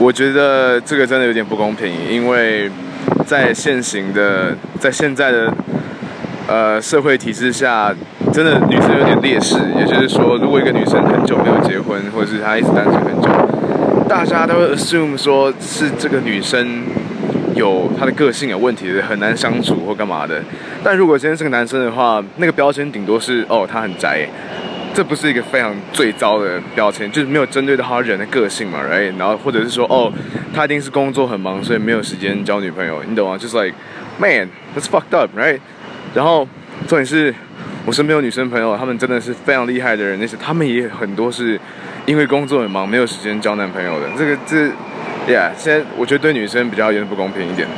我觉得这个真的有点不公平，因为在现行的，在现在的呃社会体制下，真的女生有点劣势。也就是说，如果一个女生很久没有结婚，或者是她一直单身很久，大家都会 assume 说是这个女生有她的个性有问题，很难相处或干嘛的。但如果今天是个男生的话，那个标签顶多是哦，他很宅。这不是一个非常最糟的标签，就是没有针对到他人的个性嘛，right？然后或者是说，哦，他一定是工作很忙，所以没有时间交女朋友，你懂吗？就是 like man，that's fucked up，right？然后重点是我身边有女生朋友，她们真的是非常厉害的人，那些她们也很多是因为工作很忙，没有时间交男朋友的。这个这，yeah，现在我觉得对女生比较有点不公平一点。